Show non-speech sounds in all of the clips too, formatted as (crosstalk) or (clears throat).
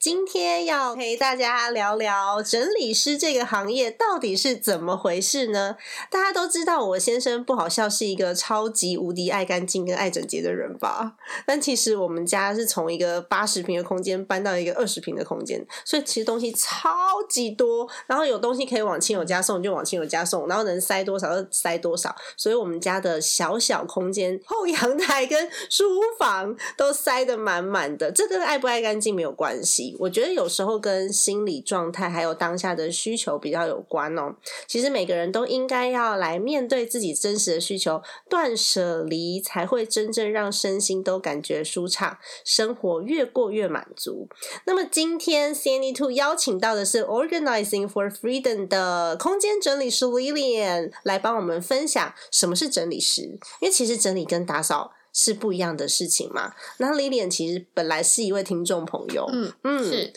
今天要陪大家聊聊整理师这个行业到底是怎么回事呢？大家都知道，我先生不好笑是一个超级无敌爱干净跟爱整洁的人吧？但其实我们家是从一个八十平的空间搬到一个二十平的空间，所以其实东西超级多。然后有东西可以往亲友家送就往亲友家送，然后能塞多少就塞多少。所以我们家的小小空间后阳台。跟书房都塞得满满的，这跟爱不爱干净没有关系。我觉得有时候跟心理状态还有当下的需求比较有关哦。其实每个人都应该要来面对自己真实的需求，断舍离才会真正让身心都感觉舒畅，生活越过越满足。那么今天 c n d Two 邀请到的是 Organizing for Freedom 的空间整理师 Lilian 来帮我们分享什么是整理师，因为其实整理跟打扫。是不一样的事情嘛？那 Lilian 其实本来是一位听众朋友，嗯嗯，是，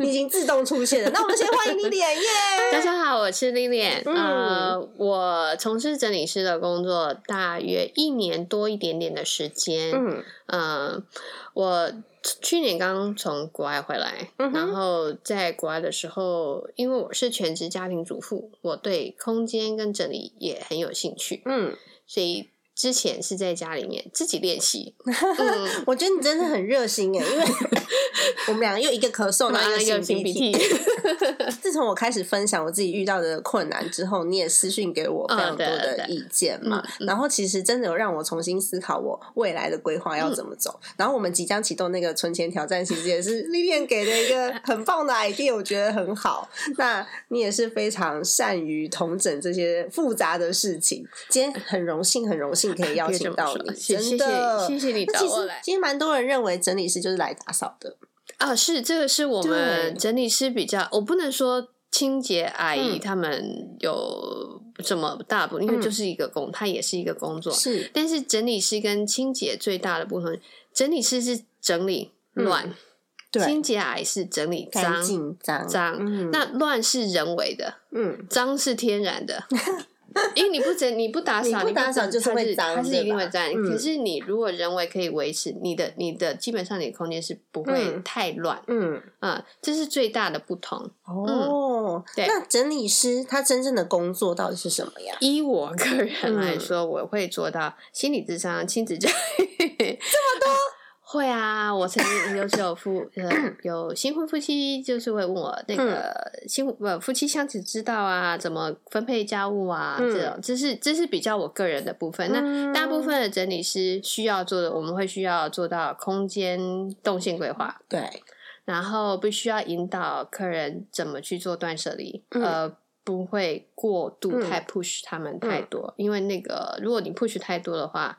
你已经自动出现了。那我们先欢迎 Lilian 耶！(laughs) 大家好，我是 Lilian。呃，我从事整理师的工作大约一年多一点点的时间。嗯，呃，我去年刚从国外回来，然后在国外的时候，因为我是全职家庭主妇，我对空间跟整理也很有兴趣。嗯，所以。之前是在家里面自己练习，(laughs) 我觉得你真的很热心耶，因为 (laughs) 我们两个又一个咳嗽，(laughs) 然后一个擤鼻涕。(laughs) 自从我开始分享我自己遇到的困难之后，你也私讯给我非常多的意见嘛，然后其实真的有让我重新思考我未来的规划要怎么走。然后我们即将启动那个存钱挑战，其实也是丽丽给的一个很棒的 idea，我觉得很好。那你也是非常善于统整这些复杂的事情，今天很荣幸，很荣幸。可以邀请到你，真的谢谢你找我来。其实蛮多人认为整理师就是来打扫的啊，是这个是我们整理师比较，我不能说清洁阿姨他们有这么大部分，因为就是一个工，它也是一个工作。是，但是整理师跟清洁最大的不同，整理师是整理乱，清洁阿姨是整理脏脏脏，那乱是人为的，嗯，脏是天然的。(laughs) (laughs) 因为你不整，你不打扫，你不打扫就是会脏，它是一定会脏。可是你如果人为可以维持，你的你的基本上你的空间是不会太乱。嗯嗯，这是最大的不同。哦，对。那整理师他真正的工作到底是什么呀？依我个人来说，我会做到心理智商、亲子教育这么多。会啊，我曾经有时候夫呃有新婚夫妻，就是会问我那个新呃夫妻相处之道啊，怎么分配家务啊，这种这是这是比较我个人的部分。那大部分的整理师需要做的，我们会需要做到空间动线规划，对，然后必须要引导客人怎么去做断舍离，呃，不会过度太 push 他们太多，因为那个如果你 push 太多的话。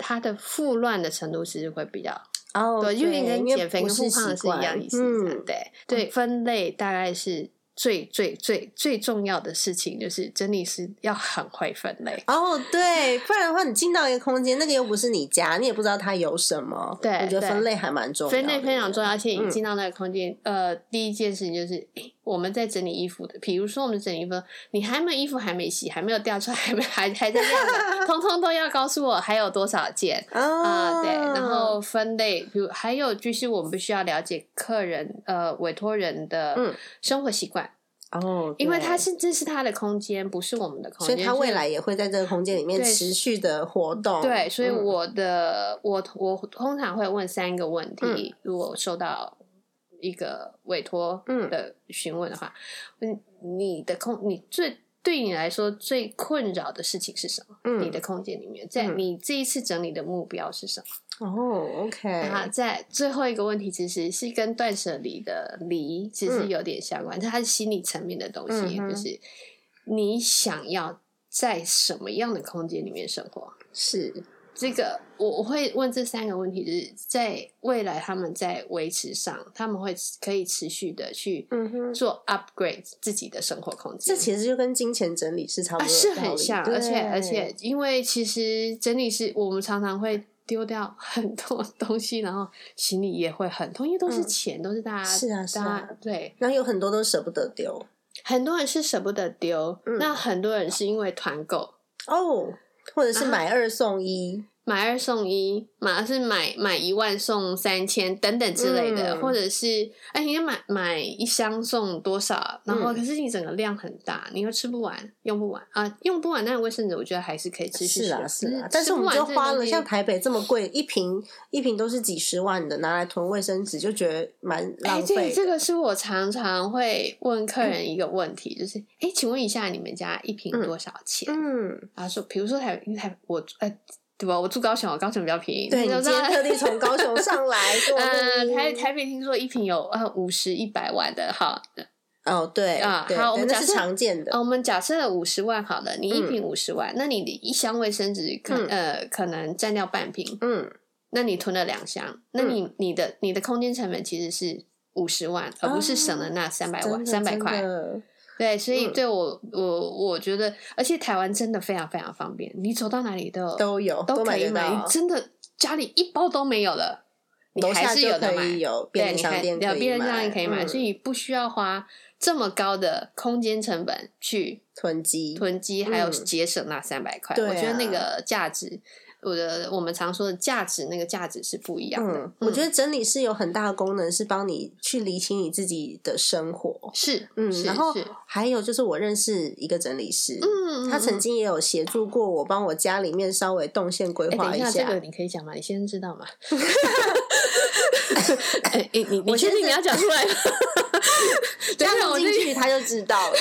它的复乱的程度其实会比较哦，对，因为跟减肥跟复胖是一样意思，对对，分类大概是。最最最最重要的事情就是真理是要很会分类哦，对，不然的话你进到一个空间，那个又不是你家，你也不知道它有什么。对，我觉得分类还蛮重要，分类非常重要。而且你进到那个空间，呃，第一件事情就是，我们在整理衣服的，比如说我们整理衣服，你还没衣服还没洗，还没有掉出来，还没还还在晾的，(laughs) 通通都要告诉我还有多少件啊？对，然后分类，比如还有就是我们必须要了解客人呃委托人的生活习惯。哦，因为他是这是他的空间，不是我们的空间，所以他未来也会在这个空间里面持续的活动。对，所以我的我我通常会问三个问题，如果收到一个委托的询问的话，嗯，你的空你最对你来说最困扰的事情是什么？嗯，你的空间里面，在你这一次整理的目标是什么？哦，OK。啊，在最后一个问题，其实是跟断舍离的离其实有点相关，它是心理层面的东西，就是你想要在什么样的空间里面生活？是。这个我我会问这三个问题，就是在未来他们在维持上，他们会可以持续的去做 upgrade 自己的生活空间。这其实就跟金钱整理是差不多，是很像。而且而且，因为其实整理是我们常常会丢掉 (laughs) 很多东西，然后行李也会很痛，因为都是钱，都是大家是啊是啊，对。然后有很多都舍不得丢，很多人是舍不得丢，那很多人是因为团购哦，或者是买二送一。买二送一，买是买买一万送三千等等之类的，或者是哎，你要买买一箱送多少？然后可是你整个量很大，你又吃不完，用不完啊，用不完那个卫生纸，我觉得还是可以持续是啊是啊，但是我们就花了像台北这么贵，一瓶一瓶都是几十万的，拿来囤卫生纸就觉得蛮浪费。这个是我常常会问客人一个问题，就是哎，请问一下你们家一瓶多少钱？嗯，他说，比如说台台我呃。对吧？我住高雄，高雄比较便宜。对，你今天特地从高雄上来。(laughs) 呃，台台北听说一瓶有呃五十一百万的哈。哦，对啊，好，我们假设常见的。我们假设五十万好了，你一瓶五十万，那你的一箱卫生纸可呃可能占掉半瓶。嗯，那你囤了两箱，那你你的你的空间成本其实是五十万，而不是省了那三百万三百块。对，所以对我我我觉得，而且台湾真的非常非常方便，你走到哪里都都有都可以买，真的家里一包都没有了，你还是有的买。有便利商店可以买，便利商店可以买，所以不需要花这么高的空间成本去囤积囤积，还有节省那三百块，我觉得那个价值。我的我们常说的价值，那个价值是不一样的。我觉得整理师有很大的功能，是帮你去理清你自己的生活。是，嗯，然后还有就是我认识一个整理师，嗯，他曾经也有协助过我，帮我家里面稍微动线规划一下。这个你可以讲吗？你先知道吗？(laughs) (laughs) (laughs) (laughs) 哎，你你你确定你要讲出来？(laughs) 加入进去他就知道了。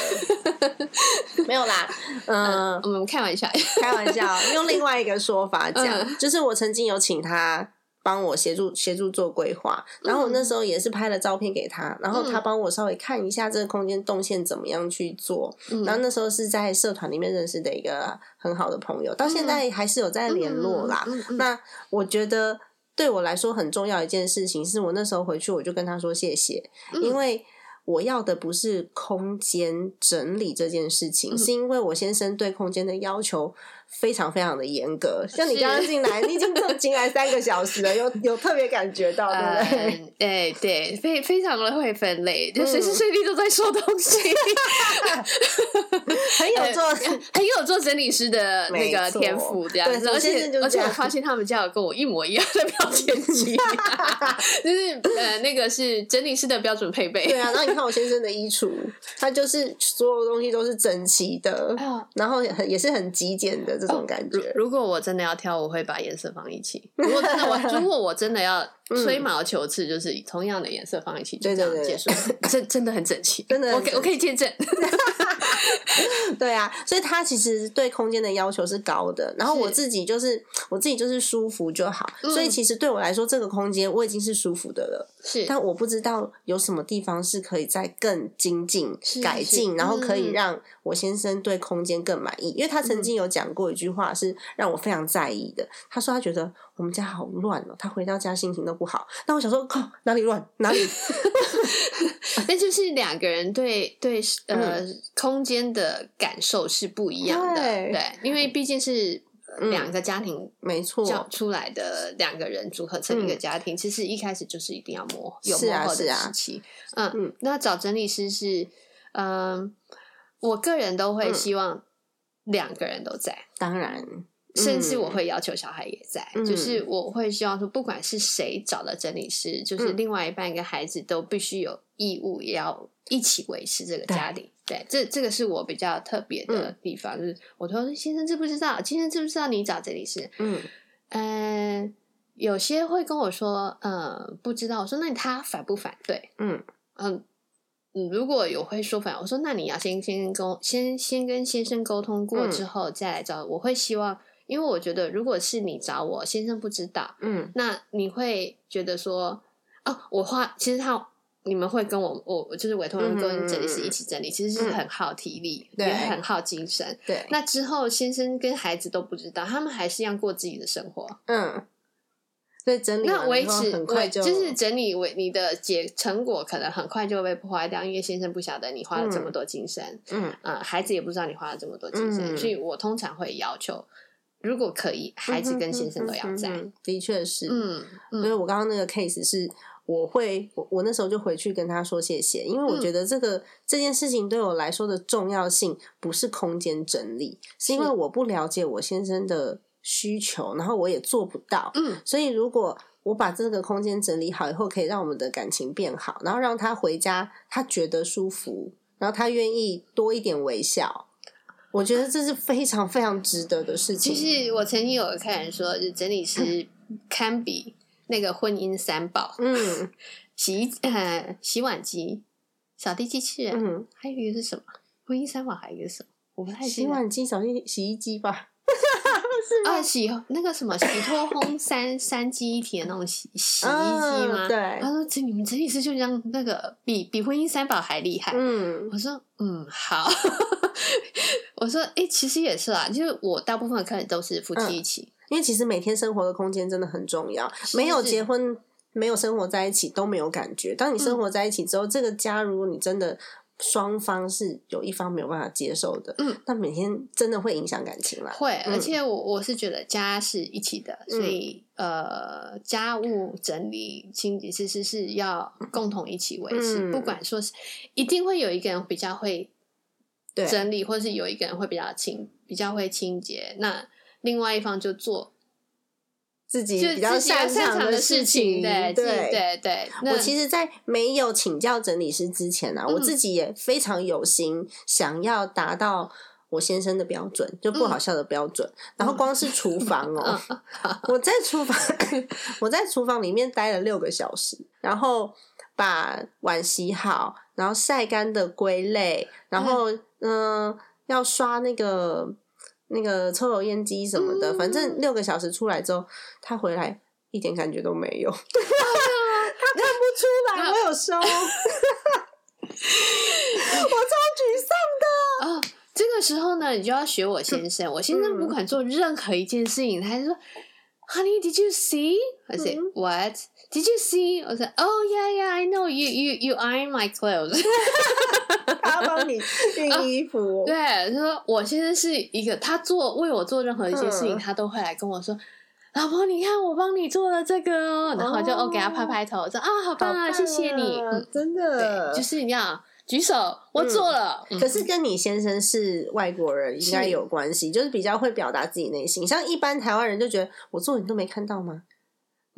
(laughs) 没有啦，嗯，我们开玩笑，开玩笑，用另外一个说法讲，就是我曾经有请他帮我协助协助做规划，然后我那时候也是拍了照片给他，然后他帮我稍微看一下这个空间动线怎么样去做，然后那时候是在社团里面认识的一个很好的朋友，到现在还是有在联络啦。那我觉得对我来说很重要一件事情，是我那时候回去我就跟他说谢谢，因为。我要的不是空间整理这件事情，是因为我先生对空间的要求。非常非常的严格，像你刚刚进来，你已经进来三个小时了，有有特别感觉到，对不对？哎，对，非非常的会分类，就随时随地都在收东西，(laughs) 很有做，很有做整理师的那个天赋，这样子。而且而且我发现他们家有跟我一模一样的标签 (laughs) 机，就是呃，那个是整理师的标准配备。对啊，然后你看我先生的衣橱，他就是所有东西都是整齐的，然后很也是很极简的。这种感觉，如果我真的要挑，我会把颜色放一起。如果真的我，(laughs) 如果我真的要吹毛求疵，就是同样的颜色放一起，就这样结束。(laughs) 真真的很整齐，真的，我可我可以见证。(laughs) 对啊，所以他其实对空间的要求是高的。然后我自己就是我自己就是舒服就好。所以其实对我来说，这个空间我已经是舒服的了。是，但我不知道有什么地方是可以再更精进、改进，然后可以让我先生对空间更满意。因为他曾经有讲过一句话，是让我非常在意的。他说他觉得我们家好乱哦，他回到家心情都不好。那我想说，靠，哪里乱？哪里？(laughs) (laughs) 那就是两个人对对呃空间的感受是不一样的，对，因为毕竟是两个家庭没错出来的两个人组合成一个家庭，其实一开始就是一定要磨有磨合的时期。嗯嗯，那找整理师是，嗯，我个人都会希望两个人都在，当然。甚至我会要求小孩也在，就是我会希望说，不管是谁找的整理师，就是另外一半跟孩子都必须有义务也要一起维持这个家庭。对，这这个是我比较特别的地方。就是我说先生知不知道？先生知不知道你找这里是？嗯嗯，有些会跟我说，嗯，不知道。我说那他反不反对？嗯嗯嗯，如果有会说反，我说那你要先先跟先先跟先生沟通过之后再来找。我会希望。因为我觉得，如果是你找我先生不知道，嗯，那你会觉得说，哦，我花其实他你们会跟我我就是委托人跟整理师一起整理，其实是很耗体力，也很耗精神。对，那之后先生跟孩子都不知道，他们还是一样过自己的生活。嗯，所以整理那维持很快就就是整理为你的结成果，可能很快就被破坏掉，因为先生不晓得你花了这么多精神，嗯呃，孩子也不知道你花了这么多精神，所以我通常会要求。如果可以，孩子跟先生都要在。的确是，嗯，所以我刚刚那个 case 是，我会我我那时候就回去跟他说谢谢，因为我觉得这个这件事情对我来说的重要性不是空间整理，是因为我不了解我先生的需求，然后我也做不到。嗯，所以如果我把这个空间整理好以后，可以让我们的感情变好，然后让他回家他觉得舒服，然后他愿意多一点微笑。我觉得这是非常非常值得的事情。其实我曾经有个客人说，就整理师 (coughs) 堪比那个婚姻三宝，嗯，洗衣呃洗碗机、扫地机器人，嗯，还有一个是什么？婚姻三宝还有一个是什么？我不太洗碗机、扫地洗衣机吧。(laughs) 啊，洗那个什么洗脱烘三三机一体的那种洗洗衣机吗？对，他说这你们整理师就像那个比比婚姻三宝还厉害。嗯，我说嗯好，(laughs) 我说哎、欸，其实也是啦，就是我大部分的客人都是夫妻一起，因为其实每天生活的空间真的很重要，没有结婚没有生活在一起都没有感觉。当你生活在一起之后，这个家如果你真的。双方是有一方没有办法接受的，嗯，那每天真的会影响感情啦。会，而且我我是觉得家是一起的，所以呃，家务整理清洁其实是要共同一起维持，不管说是一定会有一个人比较会整理，或是有一个人会比较清，比较会清洁，那另外一方就做。自己比较擅长的事情，对对对对。我其实，在没有请教整理师之前啊，我自己也非常有心，想要达到我先生的标准，就不好笑的标准。然后光是厨房哦，(laughs) (laughs) 我在厨房，我在厨房里面待了六个小时，然后把碗洗好，然后晒干的归类，然后嗯，要刷那个。那个抽油烟机什么的，反正六个小时出来之后，他回来一点感觉都没有，(laughs) 他看不出来 (laughs) 我有收，(laughs) 我超沮丧的啊！这个时候呢，你就要学我先生，我先生不管做任何一件事情，他就说：“Honey, did you see？” I said, "What? Did you see?" 我说：“Oh yeah, yeah, I know you, you, you iron my clothes.” 他帮你 (laughs) 熨衣服，对，他说我先生是一个，他做为我做任何一些事情，他都会来跟我说：“老婆，你看我帮你做了这个哦。”然后就哦给他拍拍头，说：“啊，好棒啊，谢谢你。”真的，就是你要举手，我做了。可是跟你先生是外国人应该有关系，就是比较会表达自己内心。像一般台湾人就觉得我做你都没看到吗？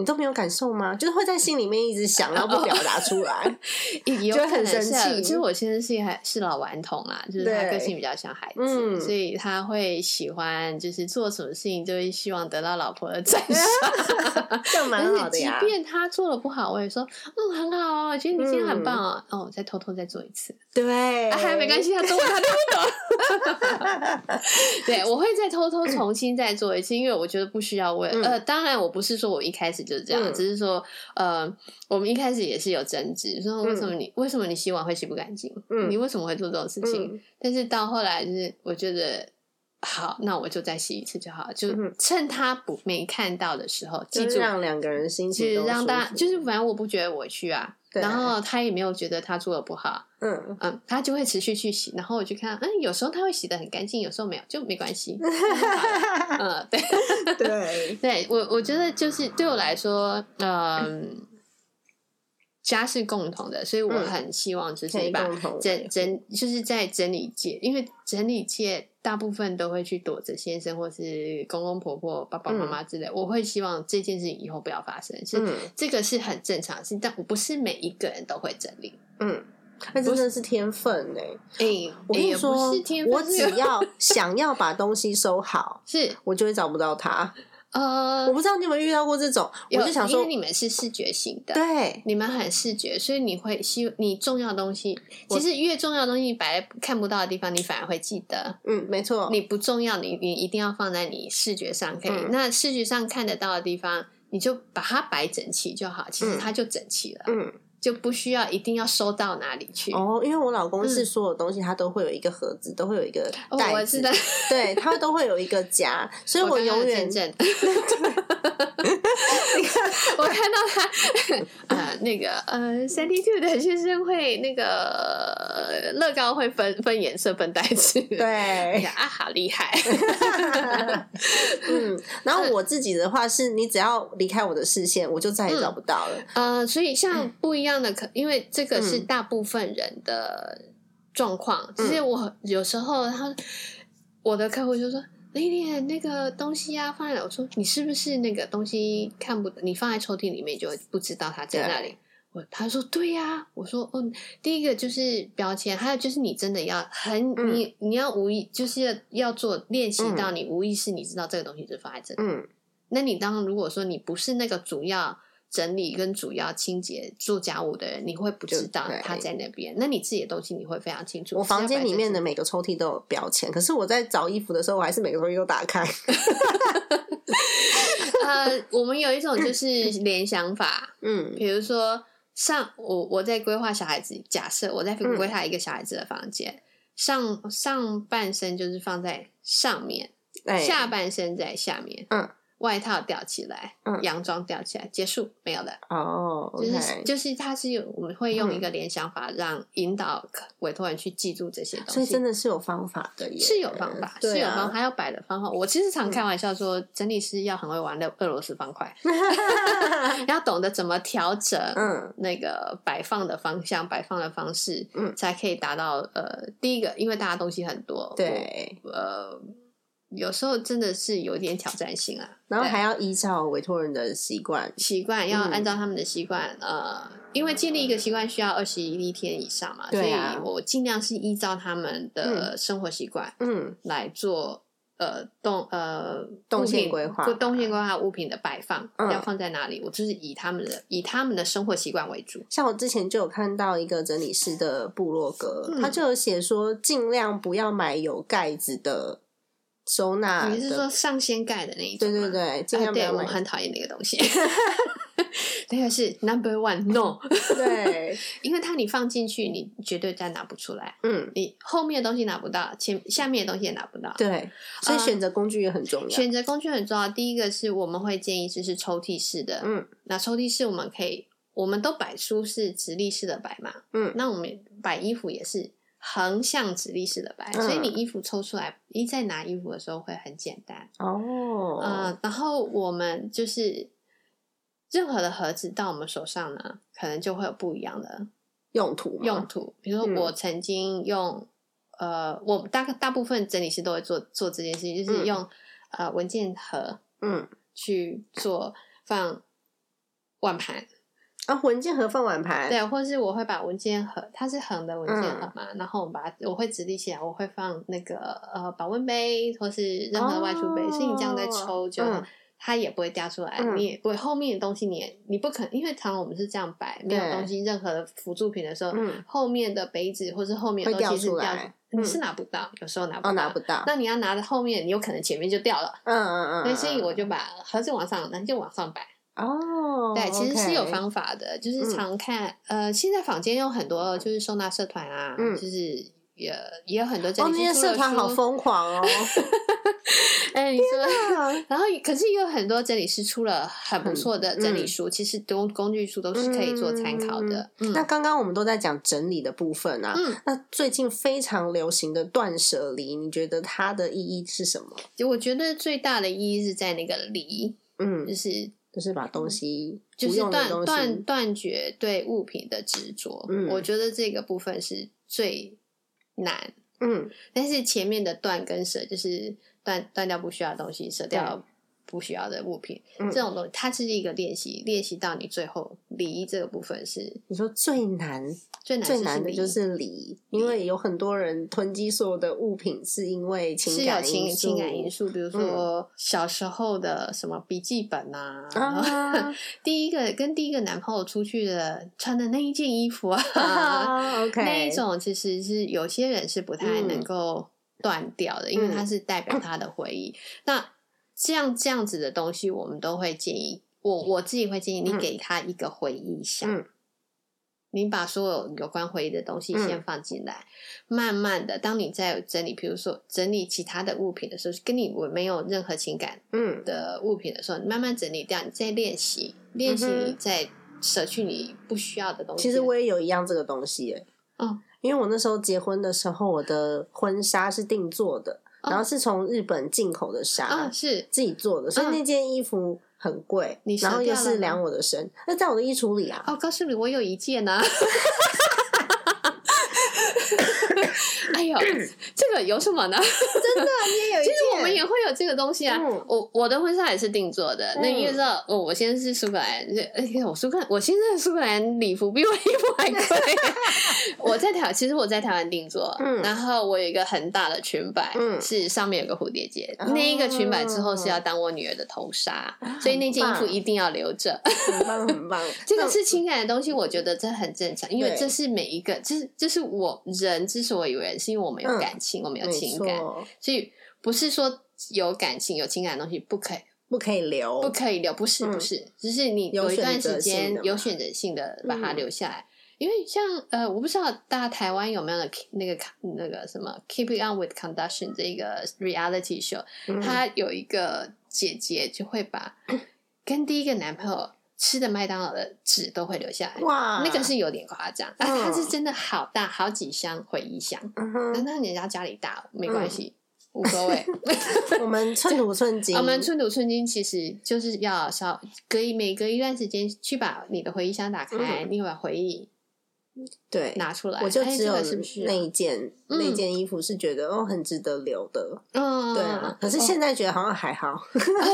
你都没有感受吗？就是会在心里面一直想，然后不表达出来，(laughs) 就很生气。其实我先生是还是老顽童啊，就是他个性比较像孩子，嗯、所以他会喜欢，就是做什么事情就会希望得到老婆的赞赏，(laughs) 这蛮 (laughs) 好的呀。即便他做的不好，我也说嗯很好，我觉得你今天很棒啊，哦，再偷偷再做一次。对，还没关系，他都他听不懂。对，我会再偷偷重新再做一次，因为我觉得不需要问。呃，当然我不是说我一开始就是这样，只是说呃，我们一开始也是有争执，说为什么你为什么你洗碗会洗不干净？你为什么会做这种事情？但是到后来就是我觉得好，那我就再洗一次就好，就趁他不没看到的时候，记住让两个人心情让大就是反正我不觉得委屈啊。然后他也没有觉得他做的不好，嗯嗯，他就会持续去洗。然后我去看，嗯，有时候他会洗的很干净，有时候没有，就没关系。(laughs) 嗯，对对 (laughs) 对，我我觉得就是对我来说，嗯，家是共同的，所以我很希望就是把整整就是在整理界，因为整理界大部分都会去躲着先生或是公公婆婆、爸爸妈妈之类。我会希望这件事情以后不要发生，是这个是很正常的事，但我不是每一个人都会整理。嗯，那真的是天分哎！哎，我跟你说，我只要想要把东西收好，(laughs) 是我就会找不到它。呃，我不知道你有没有遇到过这种，我就想说，因为你们是视觉型的，对，你们很视觉，所以你会希你重要的东西，其实越重要的东西摆在看不到的地方，你反而会记得。嗯，没错。你不重要，你你一定要放在你视觉上可以，那视觉上看得到的地方，你就把它摆整齐就好，其实它就整齐了。嗯，就不需要一定要收到哪里去。哦，因为我老公是所有东西他都会有一个盒子，都会有一个袋子，对他都会有一个夹，所以我永远。(laughs) 你看，我看到他呃，那个呃，三 D Two 的先生会那个乐高会分分颜色分袋子，对啊，好厉害。(laughs) 嗯，然后我自己的话是，你只要离开我的视线，我就再也找不到了。呃，所以像不一样的可，因为这个是大部分人的状况。其实我有时候他我的客户就说。那天那个东西啊，放在我说你是不是那个东西看不？你放在抽屉里面就不知道它在那里。我他说对呀，我说嗯，第一个就是标签，还有就是你真的要很你你要无意就是要要做练习到你无意识你知道这个东西是放在这里。嗯，那你当如果说你不是那个主要。整理跟主要清洁做家务的人，你会不知道他在那边。那你自己的东西你会非常清楚。我房间里面的每个抽屉都有标签，可是我在找衣服的时候，我还是每个抽屉都打开。(laughs) 呃，我们有一种就是 (laughs) 联想法，嗯，比如说上我我在规划小孩子，假设我在规划一个小孩子的房间，上上半身就是放在上面，下半身在下面，嗯。外套吊起来，洋装吊起来，结束没有了。哦，就是就是，它是有我们会用一个联想法，让引导委托人去记住这些东西。所以真的是有方法的，是有方法，是有方法，还有摆的方法。我其实常开玩笑说，整理师要很会玩的俄罗斯方块，(laughs) 要懂得怎么调整，嗯，那个摆放的方向、摆放的方式，嗯，才可以达到呃，第一个，因为大家东西很多，对，呃。有时候真的是有点挑战性啊，然后还要依照委托人的习惯，习惯要按照他们的习惯，呃，因为建立一个习惯需要二十一天以上嘛，所以我尽量是依照他们的生活习惯，嗯，来做呃动呃动线规划，动线规划物品的摆放要放在哪里，我就是以他们的以他们的生活习惯为主。像我之前就有看到一个整理师的部落格，他就有写说，尽量不要买有盖子的。收纳，你是说上掀盖的那一种？对对对，尽量不要我很讨厌那个东西。(laughs) (laughs) 那个是 number one no。(laughs) 对，因为它你放进去，你绝对再拿不出来。嗯，你后面的东西拿不到，前下面的东西也拿不到。对，所以选择工具也很重要。选择工具很重要。第一个是我们会建议就是抽屉式的。嗯，那抽屉式我们可以，我们都摆书是直立式的摆嘛。嗯，那我们摆衣服也是。横向直立式的摆，所以你衣服抽出来，一在拿衣服的时候会很简单哦。嗯，然后我们就是任何的盒子到我们手上呢，可能就会有不一样的用途。用途，比如说我曾经用，呃，我大概大部分整理师都会做做这件事情，就是用呃文件盒，嗯，去做放碗盘。啊，文件盒放碗盘，对，或者是我会把文件盒，它是横的文件盒嘛，然后我把它，我会直立起来，我会放那个呃保温杯或是任何外出杯，所以你这样在抽，就它也不会掉出来，你也不会后面的东西你也你不可能，因为常我们是这样摆，没有东西任何的辅助品的时候，后面的杯子或是后面的东西是掉，你是拿不到，有时候拿不到，拿不到，那你要拿的后面，你有可能前面就掉了，嗯嗯嗯，所以我就把盒子往上，那就往上摆。哦，对，其实是有方法的，就是常看，呃，现在坊间有很多就是收纳社团啊，就是也也有很多整理师社团好疯狂哦。(laughs) 哎，你说，然后可是也有很多整理师出了很不错的整理书，其实工工具书都是可以做参考的。那刚刚我们都在讲整理的部分啊，那最近非常流行的断舍离，你觉得它的意义是什么？就我觉得最大的意义是在那个离，嗯，就是。就是把东西，就是断断断绝对物品的执着。嗯，我觉得这个部分是最难。嗯，但是前面的断跟舍，就是断断掉不需要的东西，舍掉。不需要的物品，这种东西它是一个练习，练习到你最后离这个部分是你说最难最难最难的就是离，因为有很多人囤积所有的物品是因为情感因素，情感因素，比如说小时候的什么笔记本啊，(laughs) 第一个跟第一个男朋友出去的穿的那一件衣服啊，(laughs) OK，，那一种其实是有些人是不太能够断掉的，因为它是代表他的回忆。那这样这样子的东西，我们都会建议我我自己会建议你给他一个回忆箱，你把所有有关回忆的东西先放进来，慢慢的，当你在整理，比如说整理其他的物品的时候，跟你我没有任何情感嗯。的物品的时候，你慢慢整理掉，你再练习，练习你再舍去你不需要的东西。其实我也有一样这个东西耶，哦，因为我那时候结婚的时候，我的婚纱是定做的，然后是从日本进口的纱，啊是。自己做的，所以那件衣服很贵，然后又是量我的身，那在我的衣橱里啊。哦，告诉你，我有一件呢、(laughs) 哎呦，这个有什么呢？(laughs) 真的，你也有一其，实我们也会有这个东西啊。嗯我我的婚纱也是定做的，那你也知道，我我先是苏格兰，而且我苏格兰，我现在的苏格兰礼服比我衣服还贵。(laughs) 我在台，其实我在台湾定做，嗯然后我有一个很大的裙摆，嗯是上面有个蝴蝶结，哦那一个裙摆之后是要当我女儿的头纱，所以那件衣服一定要留着。很棒很棒。(laughs) 这个是情感的东西，我觉得这很正常，因为这是每一个，这是这是我人之所以为人，是因为我们有嗯感情，我们有情感，所以不是说有感情、有情感的东西不可以不可以留，不可以留，不是嗯不是，只是你有有一段时间有选择性的把它嗯。留下来。因为像呃，我不知道大家台湾有没有那个那个那个什么《Keep It On with Conduction》这个 reality show，、嗯。她有一个姐姐就会把 (clears throat) 跟第一个男朋友吃的麦当劳的纸都会留下来，哇，那个是有点夸张，啊，嗯它是真的好大，好几箱回忆箱。嗯，那那人家家里大没关系，无所谓。(laughs) (laughs) 我们寸土寸金，我们寸土寸金，其实就是要稍隔一每隔一段时间去把你的回忆箱打开，你把回忆对拿出来。我就只有那一件嗯那件衣服是觉得哦很值得留的，嗯，对啊。可是现在觉得好像还好，啊，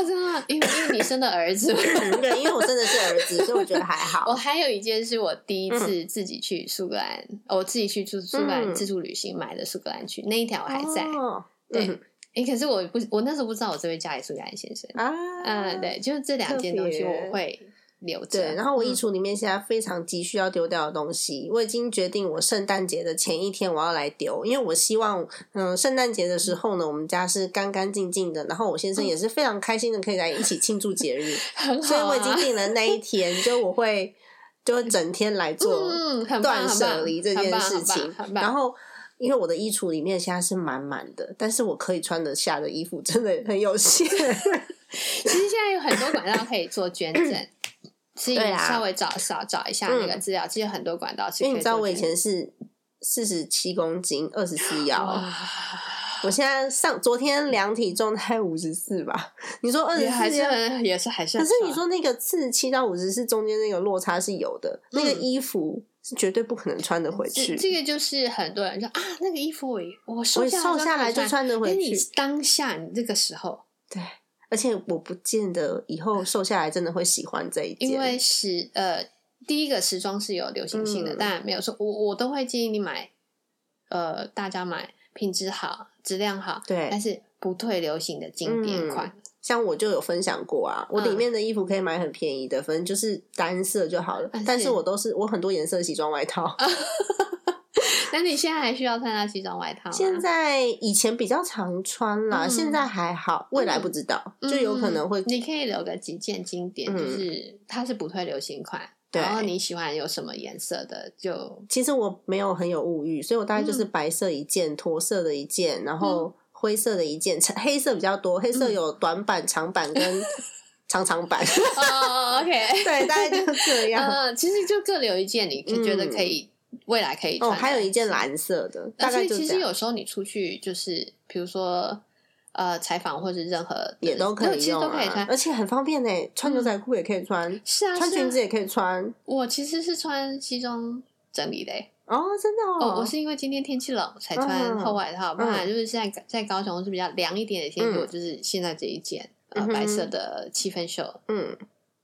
真的，因为因为你生的儿子。(laughs) 对，因为我真的是儿子，所以我觉得还好。我还有一件是我第一次自己去苏格兰，我自己去苏苏格兰嗯自助旅行买的苏格兰裙，那一条还在。哦对嗯诶，可是我不，我那时候不知道我这位家里苏格兰先生。啊，嗯，对，就是这两件东西我会留着。对，然后我衣嗯橱里面现在非常急需要丢掉的东西，我已经决定我圣诞节的前一天我要来丢，因为我希望，嗯，圣诞节的时候呢，我们家是干干净净的，然后我先生也是非常开心的可以来一起庆祝节日，(laughs) 所以我已经定了那一天，就我会就整天来做断舍离这件事情然后。因为我的衣橱里面现在是满满的，但是我可以穿得下的衣服真的很有限。(laughs) 其实现在有很多管道可以做捐赠，(laughs) 所以对啊稍微找找找一下那个资料，其实很多管道因为你知道我以前是四十七公斤，二十四赠腰，我现在上昨天量体重才五十四吧？你说二十四也是还是可是你说那个四十七到五十四中间那个落差是有的，那个嗯衣服是绝对不可能穿得回去。这个就是很多人说啊，那个衣服我我瘦下来就穿穿得回去当下你这个时候，对，而且我不见得以后瘦下来真的会喜欢这一件，因为时呃，第一个时装是有流行性的，嗯当然没有说，我我都会建议你买，呃，大家买品质好、质量好，对但是不退流行的经典款。像我就有分享过啊，我里嗯面的衣服可以买很便宜的，反正就是单色就好了啊。但是是我都是我很多颜色的西装外套 (laughs) (laughs) 那你现在还需要穿到西装外套吗？现在以前比较常穿啦，嗯现在还好，未来不知道，就有可能会嗯你可以留个几件经典，嗯就是它是不退流行款，对然后你喜欢有什么颜色的就其实我没有很有物欲，所以我大概就是嗯白色一件、驼色的一件，然后灰色的一件，黑色比较多，黑嗯色有短版、长版跟 (laughs) 长长版。哦，OK，(laughs) 对，大概就这样。嗯，其实就各留一件，你觉得可以未来可以穿哦，还有一件蓝色的，大概其。实有时候你出去就是，比如说呃采访或者任何也都可以都可以穿。而且很方便呢。穿牛仔裤也可以穿，是啊，是啊。穿裙子也可以穿。我其实是穿西装整理的。欸、哦，真的哦，哦，我是因为今天天气冷才穿嗯。厚外套，不然就是在在高雄是比较凉一点的天气，就是现在这一件白色的七分袖，嗯，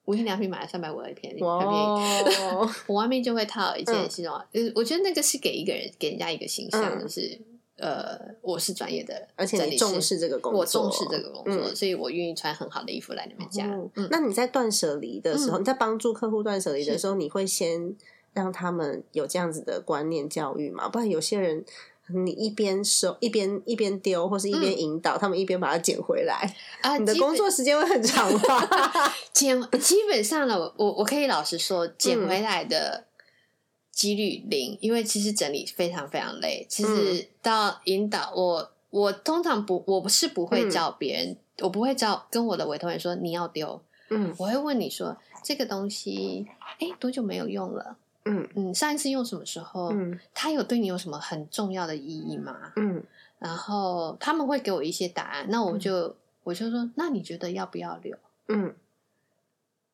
无印良品买了三百五的便宜，很便宜。(laughs) 我外面就会套一件嗯西装，呃，我觉得那个是给一个人给人家一个形象，嗯就是呃，我是专业的而且你重视这个工作，我重视这个工作，嗯所以我愿意穿很好的衣服来你们家。那你在断舍离的时候，嗯你在帮助客户断舍离的是时候，你会先让他们有这样子的观念教育吗？不然有些人。你一边收一边一边丢，或是一边引导、他们一边把它捡回来，啊，(laughs) 你的工作时间会很长吧？(laughs) 捡基本上呢，我我我可以老实说，捡嗯回来的几率零，因为其实整理非常非常累。其实到引导我，我通常不，我不是不会叫别人，我不会叫跟我的委托人说你要丢，嗯我会问你说这个东西，哎，多久没有用了？嗯嗯，上一次用什么时候？嗯它有对你有什么很重要的意义吗？嗯然后他们会给我一些答案，那我就、我就说，那你觉得要不要留？嗯，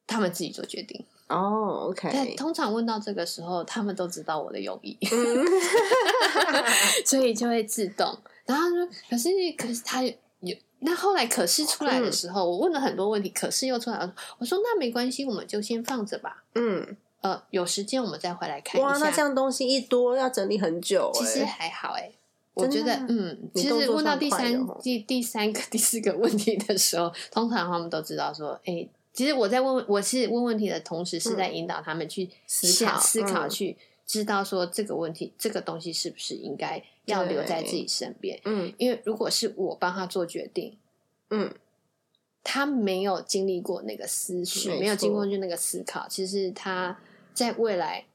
他们自己做决定。哦但，OK，通常问到这个时候，他们都知道我的用意，嗯 (laughs) 所以就会自动。然后他说，可是可是他有。那后来可是出来的时候，我问了很多问题，可是又出来了。我说那没关系，我们就先放着吧。嗯，呃，有时间我们再回来看一哇，那下。这样东西一多要整理很久其实哎，还好哎、我觉得嗯，其实问到第三第第三个、(laughs) 第四个问题的时候，通常他们都知道说，哎、其实我在问，我是问问题的同时，是在引导他们去思想考思考，嗯去知道说这个问题、这个东西是不是应该要留在自己身边。嗯因为如果是我帮他做决定，嗯他没有经历过那个思绪，没没有经过错就那个思考，其实他在未来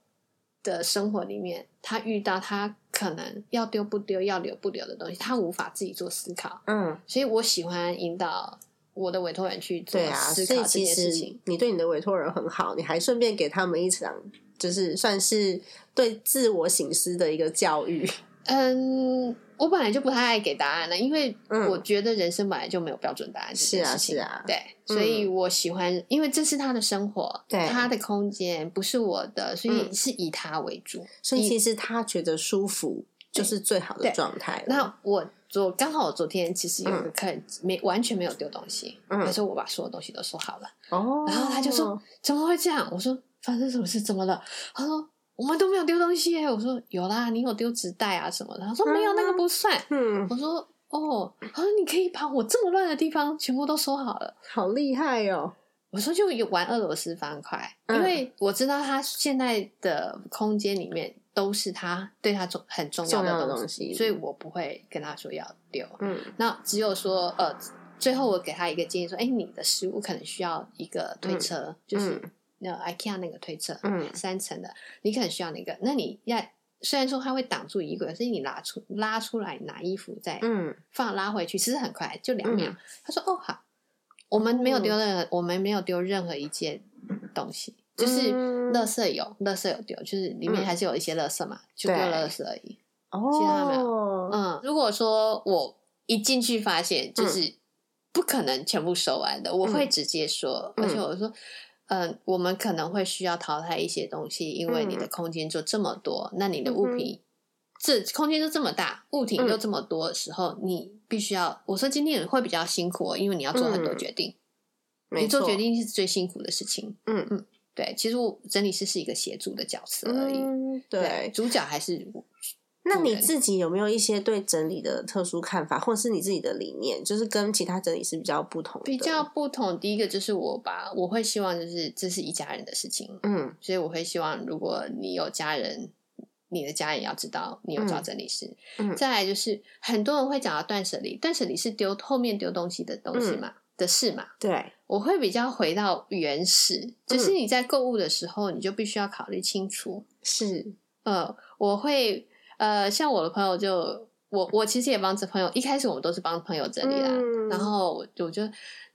的生活里面，他遇到他可能要丢不丢、要留不留的东西，他无法自己做思考。嗯，所以我喜欢引导我的委托人去做思考这件事情。你对你的委托人很好，你还顺便给他们一场，就是算是对自我醒思的一个教育。嗯，我本来就不太爱给答案了，因为嗯我觉得人生本来就没有标准答案这是啊。是啊对，所以我喜欢，因为这是他的生活，对他的空间不是我的，所以嗯是以他为主。所以其实他觉得舒服就是最好的状态。那我昨刚好我昨天其实有个客人没完全没有丢东西，嗯他说我把所有东西都收好了，哦，然后他就说怎么会这样？我说发生什么事？怎么了？他说我们都没有丢东西耶。我说有啦，你有丢纸袋啊什么的。他说没有，那个不算。嗯，我说哦，他说你可以把我这么乱的地方全部都收好了。好厉害哦。我说就有玩俄罗斯方块，嗯因为我知道他现在的空间里面都是他对他重很重重要的东东西所以我不会跟他说要丢。嗯那只有说呃，最后我给他一个建议说，哎，你的食物可能需要一个推车，就是嗯那 IKEA 那个推车，嗯。三层的，你可能需要那个。那你要虽然说它会挡住衣柜，可是你拉出拉出来拿衣服再嗯。放拉回去，其实很快，就两秒。嗯他说：“哦，好，我们没有丢哦任何，我们没有丢任何一件东西，就是嗯。垃圾有，垃圾有丢，就是里面嗯。还是有一些垃圾嘛，就丢对垃圾而已。哦，其他没有嗯，如果说我一进去发现嗯。就是不可能全部收完的，我会直接说，嗯。而且我说。嗯，我们可能会需要淘汰一些东西，因为你的空间就这么多，那你的物品这空间就这么大，物品又这么多的时候，你必须要我说今天会比较辛苦、哦，因为你要做很多嗯。决定，你做决定是最辛苦的事情。嗯。嗯，对，其实我整理师是一个协助的角色而已，嗯，对。主角还是我那你自己有没有一些对整理的特殊看法，或者是你自己的理念，就是跟其他整理师比较不同的？比较不同。第一个就是我吧我会希望就是这是一家人的事情，嗯所以我会希望如果你有家人，你的家人要知道你有找整理师。嗯再来就是很多人会讲到断舍离，断舍离是丢后面丢东西的东西嘛、的事嘛。对，我会比较回到原始，就是你在购物的时候，你就必须要考虑清楚。是呃，我会呃，像我的朋友就我我其实也帮这朋友，一开始我们都是帮朋友整理啦，嗯然后我我就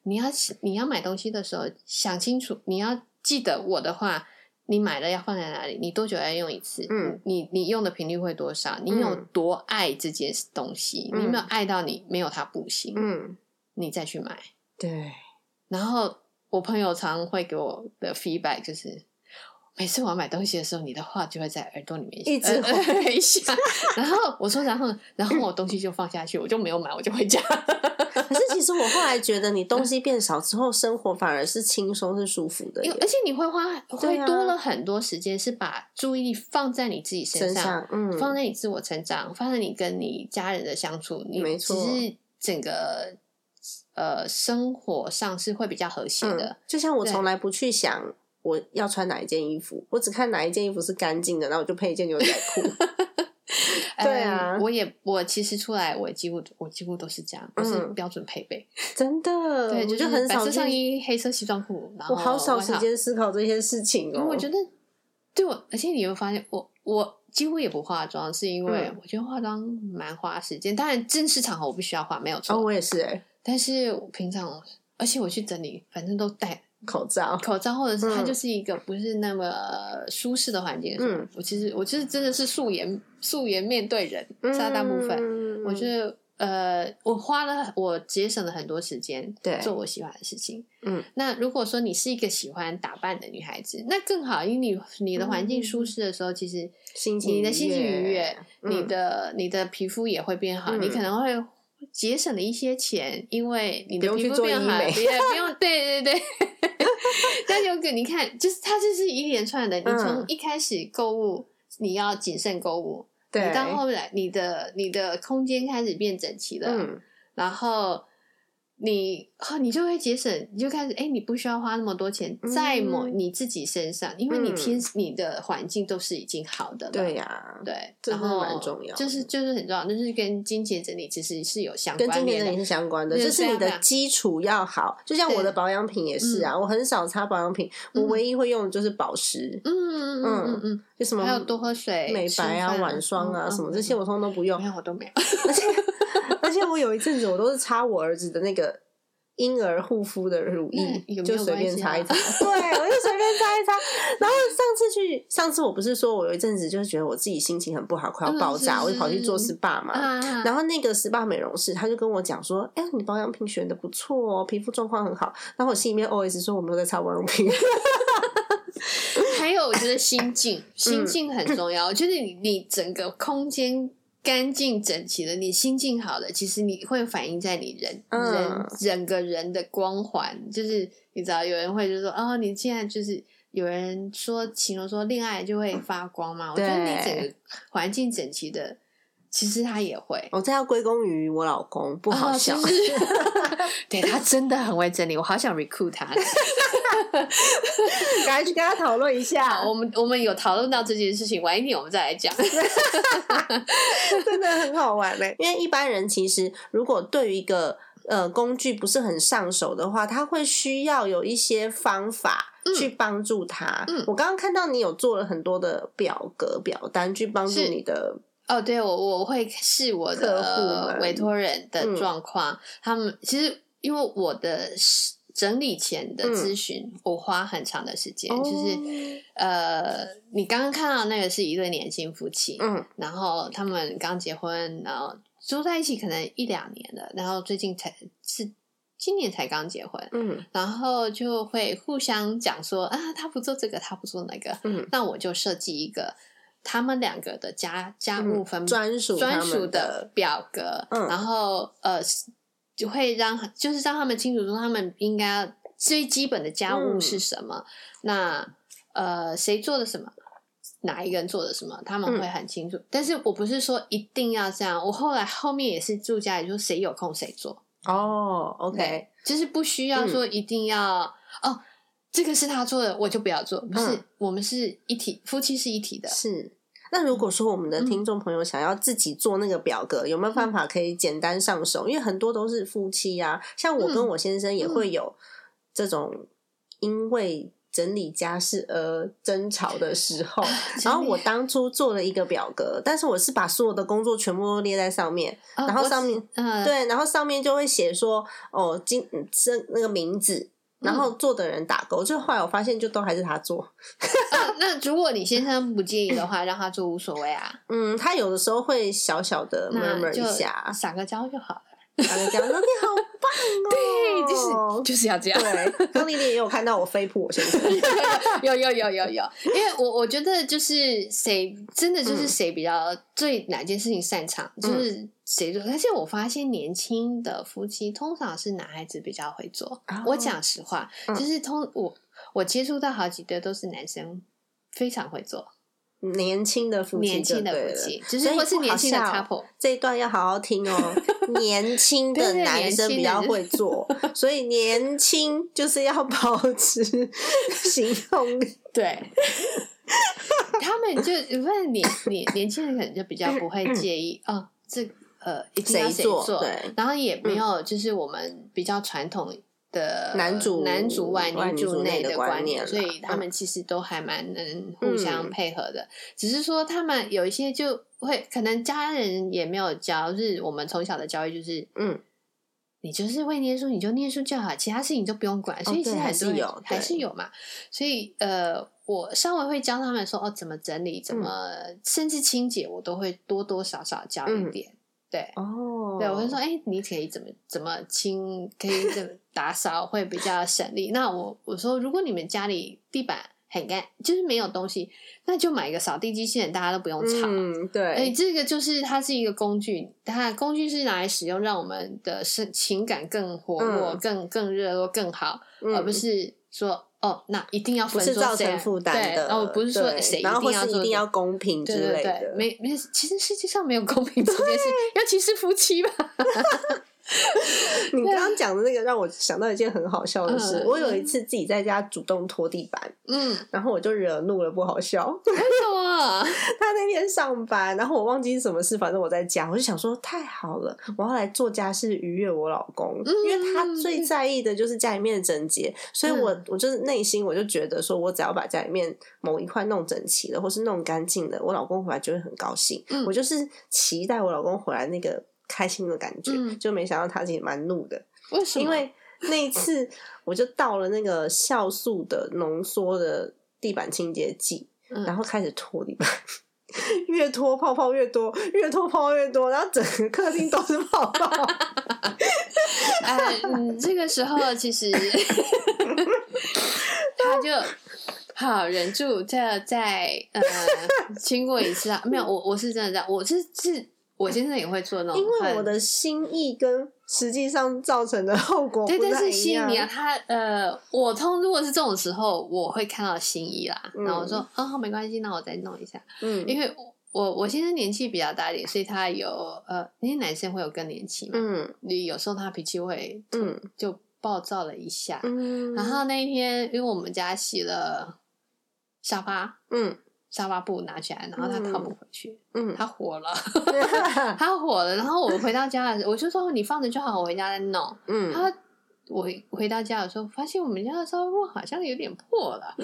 你要你要买东西的时候想清楚，你要记得我的话。你买了要放在哪里？你多久要用一次？嗯，你你用的频率会多少？你有嗯多爱这件东西？你有没有爱到你没有它不行？嗯，你再去买。对，然后我朋友常会给我的 feedback 就是，每次我要买东西的时候，你的话就会在耳朵里面一直回响。(laughs) 然后我说，然后然后我东西就放下去，我就没有买，我就回家。(laughs) 可是其实我后来觉得，你东西变少之后，生活反而是轻松、是舒服的而且你会花会多了很多时间，是把注意力放在你自己身上，身上，嗯，放在你自我成长，放在你跟你家人的相处，你没错其实整个呃生活上是会比较和谐的。嗯，就像我对从来不去想我要穿哪一件衣服，我只看哪一件衣服是干净的，然后我就配一件牛仔裤。(laughs) 对啊嗯我也我其实出来，我几乎我几乎都是这样，我是嗯标准配备，(laughs) 真的，对，我就就是很少白色上，衣、黑色西装裤，然后我好少时间思考这些事情哦。我觉得对我，而且你会发现，我我几乎也不化妆，是因为我觉得化妆蛮花时间。当然正式场合我不需要化，没有错。哦，我也是哎。但是我平常，而且我去整理，反正都戴口罩，口罩，或者是它就是一个不是那么舒适的环境。嗯，我其实我其实真的是素颜素颜面对人，大大部分，嗯我觉得。呃，我花了，我节省了很多时间，对，做我喜欢的事情。嗯，那如果说你是一个喜欢打扮的女孩子，那更好，因为你你的环境舒适的时候，其实心情你的心情愉悦，你的你的皮肤也会变好，你可能会节省了一些钱，因为你的皮肤变好，也不用，对对对。(laughs) 但有个你看，就是它就是一连串的，你从一开始购物，你要谨慎购物。你到后来，你的你的空间开始变整齐了，然后。你哈，你就会节省，你就开始哎，你不需要花那么多钱在某你自己身上，因为你天你的环境都是已经好的了。对呀，对，这是蛮重要，就是就是很重要，就是跟金钱整理其实是有相关，跟金钱整理是相关的，就是你的基础要好。就像我的保养品也是啊，我很少擦保养品，我唯一会用的就是保湿。嗯嗯嗯嗯，就什么还有多喝水、美白啊、晚霜啊什么这些，我通通都不用，没有我都没有，(laughs) 而且。我有一阵子，我都是擦我儿子的那个婴儿护肤的乳液，就随便擦一擦。对，我就随便擦一擦。然后上次去，上次我不是说我有一阵子就是觉得我自己心情很不好，快要爆炸，我就跑去做 SPA 嘛。然后那个 SPA 美容师他就跟我讲说：“哎，你保养品选的不错哦，皮肤状况很好。”然后我心里面 OS 说：“我没有在擦保养品。”还有，我觉得心境，心境很重要。就是你，你整个空间。干净整齐的，你心境好了，其实你会反映在你人人整个人的光环，就是你知道有人会就说哦，你现在就是有人说形容说恋爱就会发光嘛，我觉得你整个环境整齐的。其实他也会，我这要归功于我老公，不好笑。(laughs) 对他真的很会整理，我好想 recruit 他，(laughs) 赶快去跟他讨论一下。我们我们有讨论到这件事情，晚一点我们再来讲。(laughs) 真的很好玩嘞，因为一般人其实如果对于一个呃工具不是很上手的话，他会需要有一些方法去帮助他。嗯我刚刚看到你有做了很多的表格表单去帮助你的。哦，对，我我会视我的委托人的状况，他们其实因为我的整理前的咨询，我花很长的时间，就是呃，你刚刚看到那个是一对年轻夫妻，嗯，然后他们刚结婚，然后住在一起可能一两年了，然后最近才是今年才刚结婚，嗯，然后就会互相讲说啊，他不做这个，他不做那个，嗯，那我就设计一个。他们两个的家家务分专属专属的表格，然后呃，就会让就是让他们清楚说他们应该最基本的家务是什么。那呃，谁做的什么，哪一个人做的什么，他们会很清楚。但是我不是说一定要这样，我后来后面也是住家里说谁有空谁做。哦，OK，就是不需要说一定要哦。这个是他做的，我就不要做。不是，我们是一体，夫妻是一体的。是。那如果说我们的听众朋友想要自己做那个表格，有没有办法可以简单上手？因为很多都是夫妻呀，像我跟我先生也会有这种因为整理家事而争吵的时候。然后我当初做了一个表格，但是我是把所有的工作全部都列在上面，然后上面对，然后上面就会写说哦，今这那个名字。然后做的人打勾，就后来我发现，就都还是他做。(laughs) 那如果你先生不介意的话，让他做无所谓啊。嗯，他有的时候会小小的 murmur 一下，撒个娇就好了。撒个娇，说你好棒哦。(laughs) 对，就是就是要这样。对，刚丽丽也有看到我飞扑我先生。有有有有有，因为我我觉得就是谁真的就是谁比较最哪件事情擅长，就是。谁做？而且我发现年轻的夫妻通常是男孩子比较会做。我讲实话，就是通我我接触到好几对都是男生非常会做。年轻的夫妻，年轻的夫妻，就是或是年轻的 couple，这一段要好好听哦。(laughs) 年轻的男生比较会做，所以年轻就是要保持行动力。(laughs) 对，他们就因为年年年轻人可能就比较不会介意 (coughs) 哦，这。呃，一定要谁做？然后也没有，就是我们比较传统的男主男主外外女主内的观念所以他们其实都还蛮能互相嗯配合的。只是说他们有一些就会可能家人也没有教，就是我们从小的教育就是，嗯，你就是会念书，你就念书就好，其他事情就不用管。所以其实还很多人是有还是有嘛。所以呃，我稍微会教他们说哦，怎么整理，怎么、甚至清洁，我都会多多少少教一嗯点。对，哦，对，我会说，哎、你可以怎么怎么清，可以怎么打扫会比较省力。那我我说，如果你们家里地板很干，就是没有东西，那就买一个扫地机器人，大家都不用吵。嗯，对，哎、这个就是它是一个工具，它的工具是拿来使用，让我们的生情感更活络、嗯更更热络、更好，嗯而不是说哦，那一定要不是造成负担对的，然后不是说谁然后或定要一定要公平之对对类的，对，没没，其实世界上没有公平这件事，尤其是夫妻吧。(laughs) (laughs) 你刚刚讲的那个让我想到一件很好笑的事，嗯我有一次自己在家主动拖地板，嗯，然后我就惹怒了，不好笑。为什么？(laughs) 他那天上班，然后我忘记是什么事，反正我在家，我就想说太好了，我要来做家事愉悦我老公，嗯因为他最在意的就是家里面的整洁，所以我我就是内心我就觉得说，我只要把家里面某一块弄整齐了，或是弄干净了，我老公回来就会很高兴。嗯我就是期待我老公回来那个开心的感觉，嗯就没想到他其实蛮怒的。为什么？因为那一次我就倒了那个酵素的浓缩的地板清洁剂，嗯然后开始拖地板，(laughs) 越拖泡泡越多，越拖泡泡越多，然后整个客厅都是泡泡。(laughs) 哎，嗯，这个时候其实 (laughs) 他就好忍住，再再呃亲过一次啊。没有，我我是真的这样，我是是，我先生也会做那种因为我的心意跟实际上造成的后果对，但是心意啊，他呃，我通如果是这种时候，我会看到心意啦，嗯然后我说哦，好没关系，那我再弄一下，嗯。因为我我先生年纪比较大一点，所以他有呃，因为男生会有更年期嘛，嗯。你有时候他脾气会嗯。就暴躁了一下，嗯，然后那一天因为我们家洗了沙发。嗯沙发布拿起来，然后他套不回去，嗯他火了，(laughs) 他火了。然后我回到家的时候，我就说你放着就好，我回家再弄。嗯，他我回到家的时候，发现我们家的沙发布好像有点破了，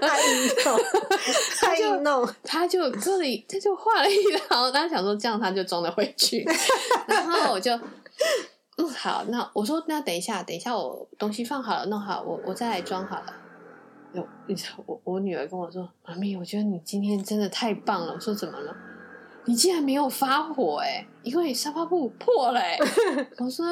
他硬弄，太硬弄，(laughs) 他就这里他就画了一条，然后想说这样他就装得回去，(laughs) 然后我就。嗯，好，那我说那等一下，等一下我东西放好了，弄好，我我再来装好了。有，你知道我我女儿跟我说：“妈咪，我觉得你今天真的太棒了。”我说：“怎么了？你竟然没有发火哎、因为沙发布破了哎、(laughs) 我说：“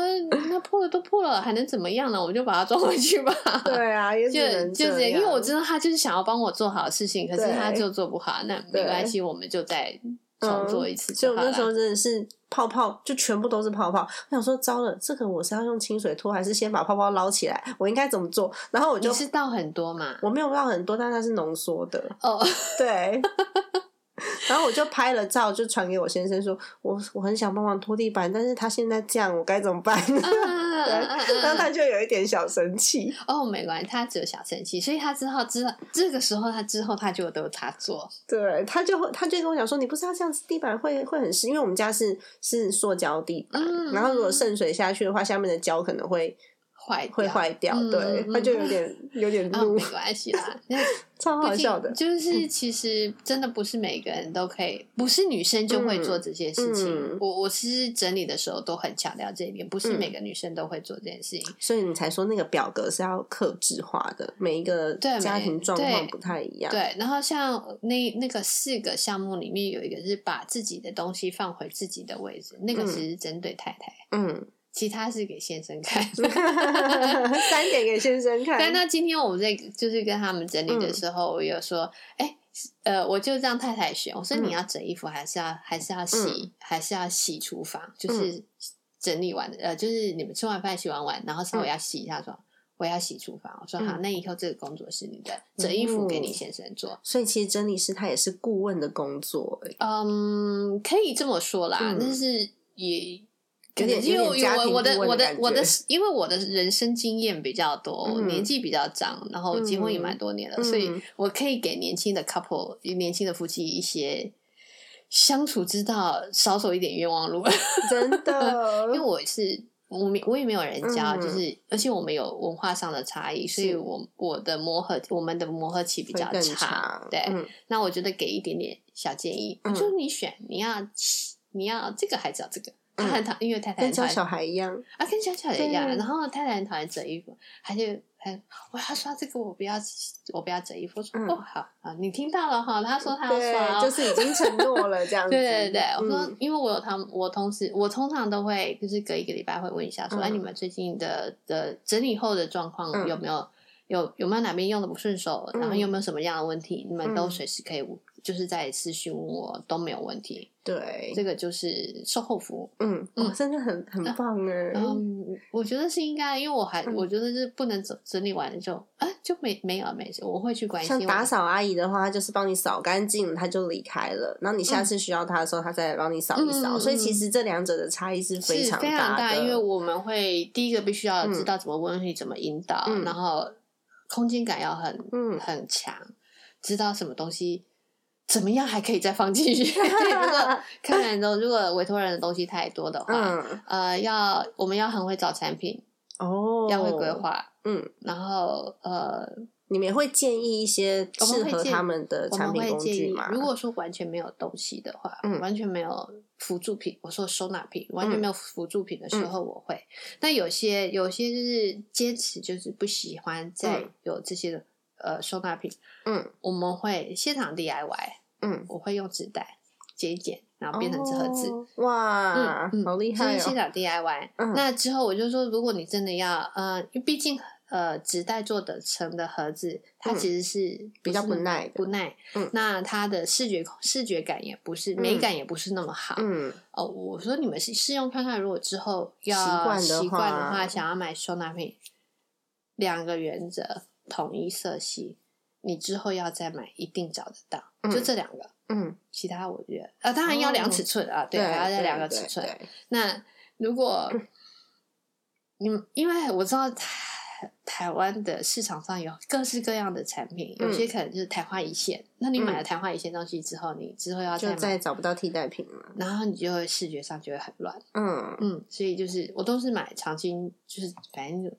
那破了都破了，还能怎么样呢？我就把它装回去吧。(laughs) ”对啊，也就就这样，因为我知道他就是想要帮我做好事情，可是他就做不好，那没关系，我们就再重做一次就以我那时候了。真的是泡泡，就全部都是泡泡。我想说，糟了，这个我是要用清水拖，还是先把泡泡捞起来？我应该怎么做？然后我就你是倒很多嘛？我没有倒很多，但它是浓缩的，哦，对。(laughs) 然后我就拍了照，就传给我先生说，我我很想帮忙拖地板，但是他现在这样，我该怎么办？啊对，然后他就有一点小生气。哦，没关系，他只有小生气，所以他之后知道这个时候，他之后他就都他做。对，他就会，他就跟我讲说，你不知道这样子，地板会会很湿，因为我们家是是塑胶地板，嗯然后如果渗水下去的话，下面的胶可能会坏掉会坏掉，嗯对，嗯他就有点有点哦，怒没，关系啦，那 (laughs) 超好笑的。就是其实真的不是每个人都可以，不是女生就会做这件事情。我我其实整理的时候都很强调这一点，不是嗯每个女生都会做这件事情。所以你才说那个表格是要克制化的，每一个对家庭状况不太一样。对，然后像那那个四个项目里面有一个是把自己的东西放回自己的位置，那个嗯只是针对太太，嗯，其他是给先生看。(laughs) 三点给先生看。但那今天我们在就是跟他们整理的时候，我有说，哎、呃，我就让太太选，我说嗯。你要整衣服，还是要还是要洗，还是要洗厨房，就是整理完的，呃，就是你们吃完饭洗完碗，然后稍微要洗一下，说我要洗厨房，我说好，嗯那以后这个工作是你的，整衣服给你先生做，所以其实整理师他也是顾问的工作，哎嗯，可以这么说啦，嗯。但是也。有点因为有点家庭我的我的我的，因为我的人生经验比较多，年纪比较长，然后结婚也蛮多年了，嗯所以我可以给年轻的 couple、年轻的夫妻一些相处之道，少走一点冤枉路。真的 (laughs) 因为，我是我没我也没有人教，嗯就是而且我们有文化上的差异，所以我我的磨合我们的磨合期比较长长，对。嗯那我觉得给一点点小建议，嗯就你选，你要你要这个还是要这个？他很讨，因为太太跟很讨厌。教小孩一样，啊，跟小小孩一样。然后太太很讨厌折衣服，他就还我要刷这个，我不要我不要折衣服。我说嗯哦好啊，你听到了哈，他说他要刷、哦，，(laughs) 就是已经承诺了这样子。(laughs) 对对对，我说嗯，因为我有他们，我同时我通常都会就是隔一个礼拜会问一下，说，嗯。哎，你们最近的的整理后的状况嗯。有没有有有没有哪边用的不顺手，然后嗯有没有什么样的问题，你们都嗯。随时可以就是在私讯问我都没有问题。对，这个就是售后服务。嗯，嗯哇，真的很很棒哎。嗯，我觉得是应该，因为我还、嗯我觉得是不能整整理完了就啊就没没有没事，我会去关心像打扫阿姨的话，她就是帮你扫干净，她就离开了。然后你下次需要她的时候，她再来帮你扫一扫。嗯所以其实这两者的差异是非是常非常大，的，因为我们会第一个必须要知嗯道怎么问问题，怎么引导，嗯然后空间感要很、嗯很强，知道什么东西怎么样还可以再放进去。(laughs) 如果客人都如果委托人的东西太多的话，嗯。呃，要我们要很会找产品，哦，要会规，划，嗯，然后呃，你们也会建议一些适合他们的产品工具吗？，如果说完全没有东西的话，嗯。完全没有辅助品，我说收纳品，完全嗯没有辅助品的时候，我会。那有些有些就是坚持，就是不喜欢再嗯。有这些的、呃收纳品，嗯。我们会现场 DIY，嗯，我会用纸袋剪一剪，然后变成纸盒子。哦哇，嗯嗯，好厉害哦！就是现场 DIY。嗯那之后我就说，如果你真的要，呃，因为毕竟呃纸袋做的成的盒子，它嗯其实是比较不耐的不耐。嗯那它的视觉视觉感也不是，美感也不是那么好。嗯哦，我说你们试试用看看，如果之后要习惯的话，想要买收纳品，两个原则：统一色系。你之后要再买，一定找得到，嗯就这两个。嗯，其他我觉得，呃，当然要量尺寸啊，对，还要再量个尺寸。那如果嗯你，因为我知道台台湾的市场上有各式各样的产品，有嗯些可能就是昙花一现。那你买了昙花一现东西之后，你之后要再就再买，找不到替代品了。然后你就会视觉上就会很乱。嗯嗯，所以就是我都是买长青，就是反正就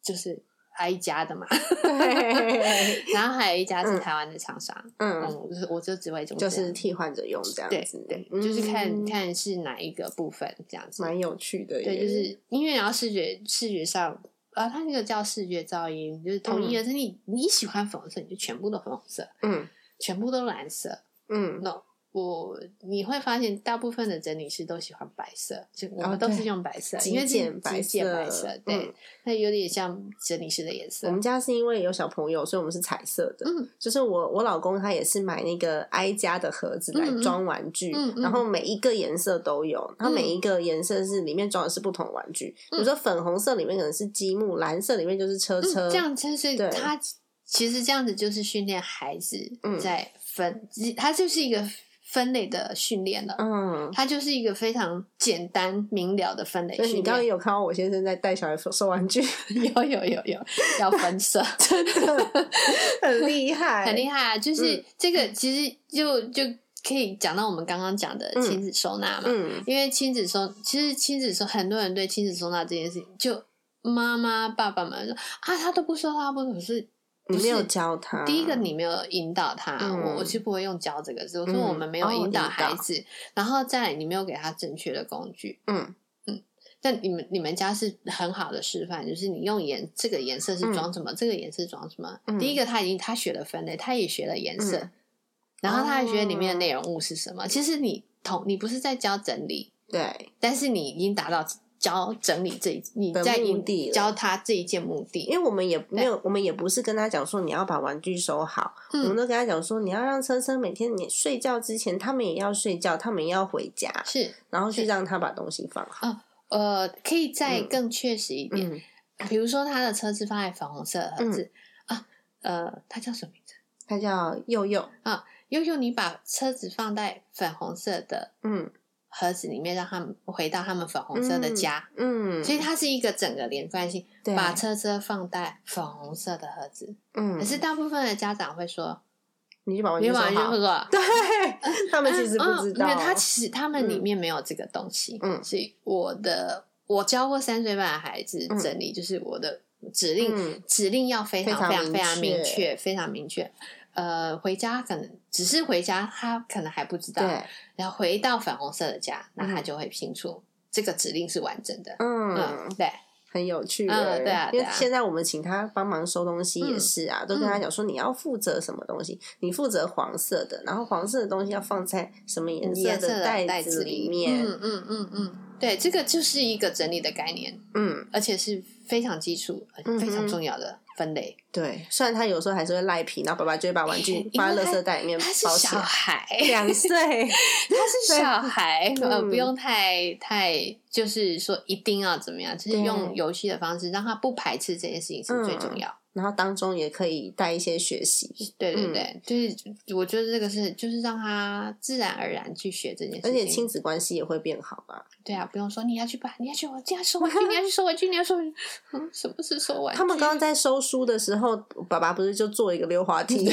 就是挨家的嘛。(laughs) 然后还有一家是嗯。台湾的厂商，嗯，嗯，我就我就只会就是替换着用这样对子，对，就是看嗯看是哪一个部分这样子。蛮有趣的。对，就是音乐然后视觉视觉上啊，它那个叫视觉噪音，就是同一的是你你喜欢粉红色，你就全部都粉红色，嗯。全部都蓝色。嗯，no，我你会发现大部分的整理师都喜欢白色，就我哦们都是用白色，极因为是简白极简白色色，对嗯，它有点像整理师的颜色我。们家是因为有小朋友，所以我们是彩色的。嗯，就是我我老公他也是买那个哀家的盒子来装玩具，嗯嗯然后每一个颜色都有，它每一个颜色是里面装的是不同玩具。比如说粉红色里面可能是积木，蓝色里面就是车车，嗯，这样就是对他其实这样子就是训练孩子嗯在分，它就是一个分类的训练了。嗯。它就是一个非常简单明了的分类训练你。刚刚也有看到我先生在带小孩收收玩具，(laughs) 有有有有，要分色，(laughs) 真的很厉害，(laughs) 很厉害啊！就是嗯这个其实就就可以讲到我们刚刚讲的嗯亲子收纳嘛。嗯因为亲子收，其实亲子收，很多人对亲子收纳这件事情，就妈妈爸爸们说啊，他都不收，他不收，可是不你没有教他。第一个，你没有引导他，嗯我我是不会用教这个字。我说嗯我们没有哦引导孩子，然后再来你没有给他正确的工具。嗯但你们你们家是很好的示范，就是你用颜这个颜色是装什么，这个颜色装什么。嗯第一个他已经他学了分类，他也学了颜色，嗯然后他还学里面的哦内容物是什么。其实你同你不是在教整理，对，但是你已经达到教整理这一你的在目的教他这一件目的。因为我们也没有，我们也不是跟他讲说你要把玩具收好，嗯。我们都跟他讲说你要让车车每天你睡觉之前，他们也要睡觉，他们也要回家，是然后去让他把东西放好。呃，可以再嗯。更确实一点，嗯，比如说他的车子放在粉红色的盒子、啊，呃，他叫什么名字？他叫佑佑，悠悠，你把车子放在粉红色的嗯盒子里面，让他们回到他们粉红色的家。嗯，所以它是一个整个连贯性，把车车放在粉红色的盒子。嗯，可是大部分的家长会说，你就把玩具收好，对，他们其实不知道，嗯因为他其实他们里面没有这个东西。嗯所以我的我教过三岁半的孩子整理，就是我的指令，指令要非常非常非常明确，非常明确。呃，回家可能只是回家，他可能还不知道。然后回到粉红色的家，那他就会拼出这个指令是完整的。嗯，对。很有趣的，对啊，因为现在我们请他帮忙收东西也是啊，都跟他讲说你要负责什么东西，你负责黄色的，然后黄色的东西要放在什么颜色的袋子里面，嗯嗯嗯嗯，对，这个就是一个整理的概念，嗯，而且是非常基础、非常重要的。分类对，虽然他有时候还是会赖皮，然后爸爸就会把玩具放在垃圾袋里面。他是小孩，(laughs) 两岁，(laughs) 他是小孩，呃，不用太太，就是说一定要怎么样，就是用游戏的方式让他不排斥这件事情是最重要。然后当中也可以带一些学习，对对对，就是我觉得这个是就是让他自然而然去学这件事情，而且亲子关系也会变好吧？对啊，不用说你要去吧你要去我家收玩具，你要去收玩具，你要收，嗯，什么是收玩具？他们刚刚在收书的时候，爸爸不是就做一个溜滑梯，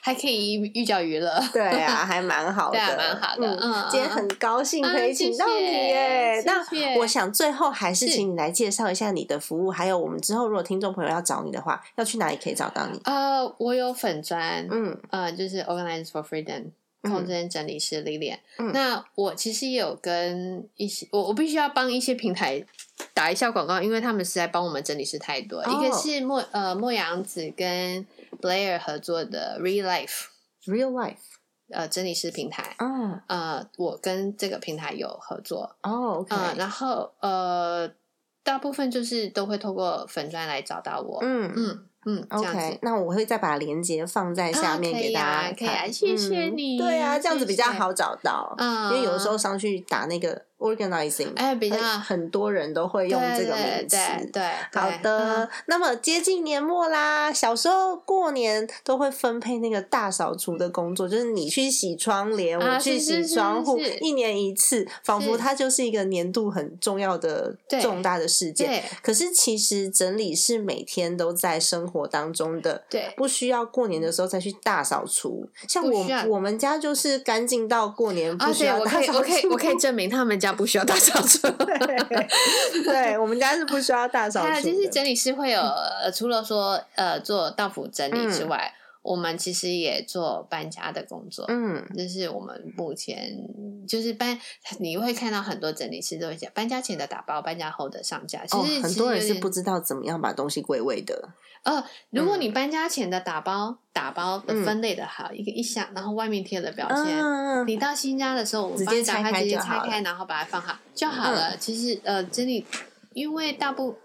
还可以寓教于乐，对啊，还蛮好 (laughs) 的，蛮好的。嗯，今天很高兴可以请到你耶。那我想最后还是请你来介绍一下你的服务，还有我们之后如果听众朋友要找。找你的话，要去哪里可以找到你？呃，我有粉砖，嗯，呃，就是 Organize for Freedom 空间整理师 Lilian。那我其实也有跟一些，我我必须要帮一些平台打一下广告，因为他们实在帮我们整理师太多。一个是莫呃莫阳子跟 Blair 合作的 Real Life，Real Life，呃整理师平台。嗯，呃，我跟这个平台有合作。哦，OK，然后呃。大部分就是都会透过粉砖来找到我。嗯嗯嗯，OK，那我会再把链接放在下面给大家看。谢谢你。对啊，这样子比较好找到。嗯，因为有的时候上去打那个。Organizing，哎，比较很多人都会用这个名词。对，好的。那么接近年末啦，小时候过年都会分配那个大扫除的工作，就是你去洗窗帘，我去洗窗户，一年一次，仿佛它就是一个年度很重要的重大的事件。可是其实整理是每天都在生活当中的，对，不需要过年的时候再去大扫除。像我我们家就是干净到过年不需要大扫除。我可以我可以证明他们家。不需要大扫除，(laughs) 对，我们家是不需要大扫除。(laughs) 其实整理师会有，除了说呃做道府整理之外，我们其实也做搬家的工作。嗯，这是我们目前就是搬，你会看到很多整理师都会讲搬家前的打包，搬家后的上架。其实很多人是不知道怎么样把东西归位的。呃，如果你搬家前的打包打包的分类的好，一个一箱，然后外面贴了标签，你到新家的时候，我直接打开，直接拆开，然后把它放好就好了。其实呃，整理，因为大部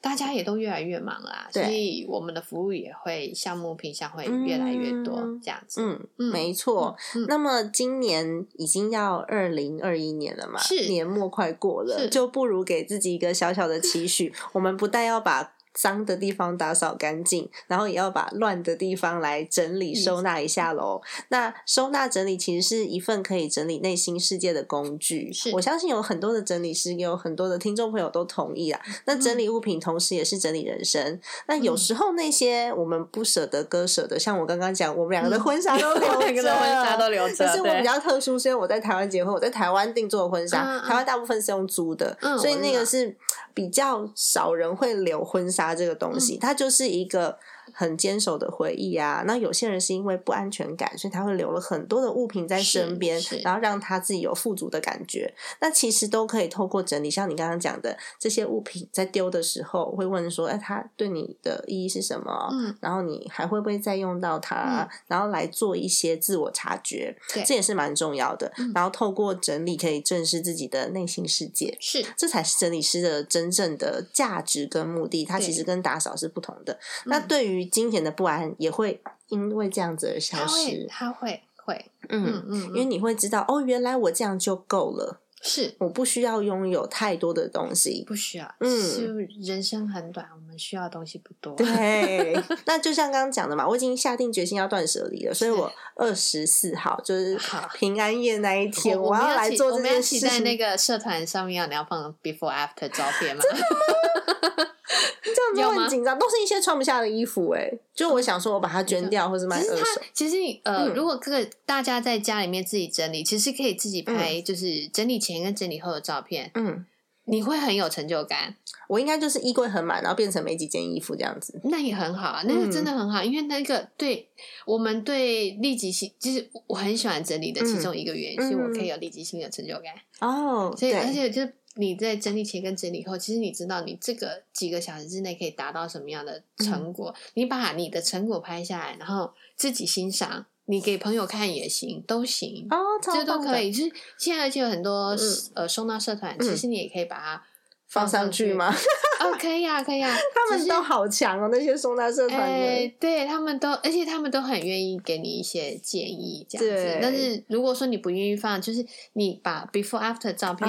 大家也都越来越忙啦，所以我们的服务也会项目品项会越来越多，这样子。嗯，没错。那么今年已经要二零二一年了嘛，是年末快过了，就不如给自己一个小小的期许。我们不但要把脏的地方打扫干净，然后也要把乱的地方来整理收纳一下喽。那收纳整理其实是一份可以整理内心世界的工具。是我相信有很多的整理师，有很多的听众朋友都同意啊。那整理物品同时也是整理人生。那有时候那些我们不舍得割舍的，像我刚刚讲，我们两个的 (laughs) 婚纱都留着，婚纱都留着。可是我比较特殊，因为我在台湾结婚，我在台湾定做的婚纱，台湾大部分是用租的，所以那个是比较少人会留婚纱。这个东西，它就是一个。很坚守的回忆啊，那有些人是因为不安全感，所以他会留了很多的物品在身边，然后让他自己有富足的感觉。那其实都可以透过整理，像你刚刚讲的这些物品，在丢的时候会问说：“哎，它对你的意义是什么？”嗯，然后你还会不会再用到它？然后来做一些自我察觉，这也是蛮重要的。然后透过整理，可以正视自己的内心世界，是这才是整理师的真正的价值跟目的。它其实跟打扫是不同的。那对于金钱的不安也会因为这样子而消失，他会会，嗯嗯，因为你会知道，哦，原来我这样就够了。是，我不需要拥有太多的东西，不需要。嗯，人生很短，我们需要的东西不多。对，(laughs) 那就像刚刚讲的嘛，我已经下定决心要断舍离了，所以我二十四号就是平安夜那一天，我要来做这件事。在那个社团上面要你要放 before after 照片吗？(laughs) (laughs) 这样子很紧张，都是一些穿不下的衣服哎。就我想说，我把它捐掉，或是卖二手。其实你呃，如果各个大家在家里面自己整理，其实可以自己拍，就是整理前跟整理后的照片。嗯，你会很有成就感。我应该就是衣柜很满，然后变成没几件衣服这样子。那也很好啊，那个真的很好，因为那个对我们对立即性，就是我很喜欢整理的其中一个原因，是我可以有立即性的成就感。哦，所以而且就你在整理前跟整理后，其实你知道你这个几个小时之内可以达到什么样的成果，你把你的成果拍下来，然后自己欣赏，你给朋友看也行，都行哦，这都可以。就是现在就有很多呃收纳社团，其实你也可以把它。放上去吗？哦，可以啊，可以啊。(laughs) 他们都好强哦，那些收纳社团的。对他们都，而且他们都很愿意给你一些建议，这样子。但是如果说你不愿意放，就是你把 before after 照片，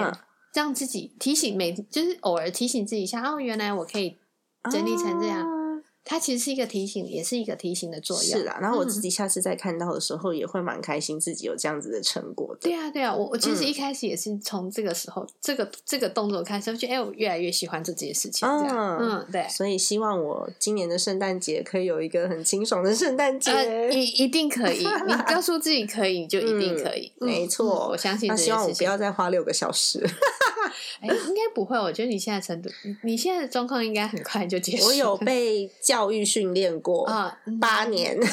让自己提醒每，就是偶尔提醒自己一下，哦，原来我可以整理成这样。它其实是一个提醒，也是一个提醒的作用。是啊，然后我自己下次再看到的时候，也会蛮开心自己有这样子的成果。对啊，对啊，我我其实一开始也是从这个时候，这个这个动作开始，我觉得哎，我越来越喜欢做这些事情。嗯嗯，对。所以希望我今年的圣诞节可以有一个很清爽的圣诞节。一一定可以，你 (laughs) 告诉自己可以，就一定可以。没错，我相信。那希望我不要再花六个小时。哎，应该不会。我觉得你现在程度，你现在的状况应该很快就结束。我有 (laughs) 被教育训练过啊，八年，(laughs)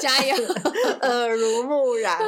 加油，(laughs) 耳濡目染，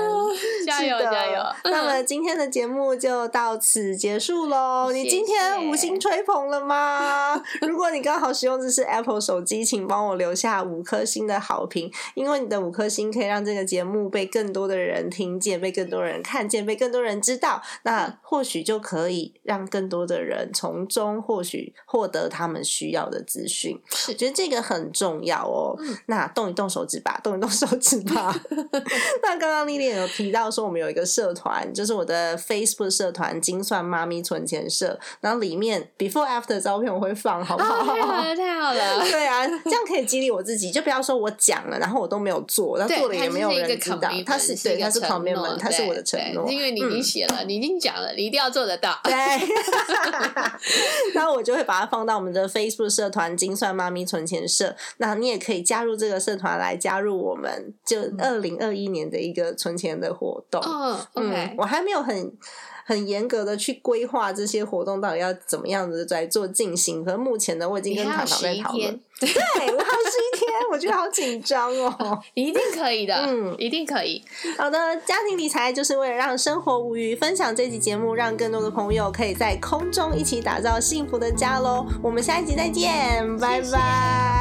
加油加油。那么今天的节目就到此结束喽。你今天五星吹捧了吗？如果你刚好使用的是 Apple 手机，请帮我留下五颗星的好评，因为你的五颗星可以让这个节目被更多的人听见，被更多人看见，被更多人知道。那或许就可以让更多的人从中或许获得他们需要的资讯。是，觉得这个很重要哦。那动一动手指吧，动一动手指吧。(laughs) 那刚刚丽丽有提到说，我们有一个社团，就是我的 Facebook 社团“精算妈咪存钱社”，然后里面 Before After 照片我会放，好不好？太好了，太好了。(laughs) 对啊，这样可以激励我自己，就不要说我讲了，然后我都没有做，然后做了也没有人知道。他是对，他是旁边门，他是我的承诺，因为你已经写了，你已经讲了，你一定要做得到。对，(laughs) (laughs) 那我就会把它放到我们的 Facebook 社团“精算妈咪存钱社”。那你也可以加入这个社团来加入我们，就二零二一年的一个存钱的活动。嗯，OK，我还没有很。很严格的去规划这些活动到底要怎么样子来做进行，可是目前呢，我已经跟糖糖在讨论。对，我还有十一天，我觉得好紧张哦。(laughs) 你一定可以的，嗯，一定可以。好的，家庭理财就是为了让生活无虞，分享这期节目，让更多的朋友可以在空中一起打造幸福的家喽。我们下一集再见，拜拜。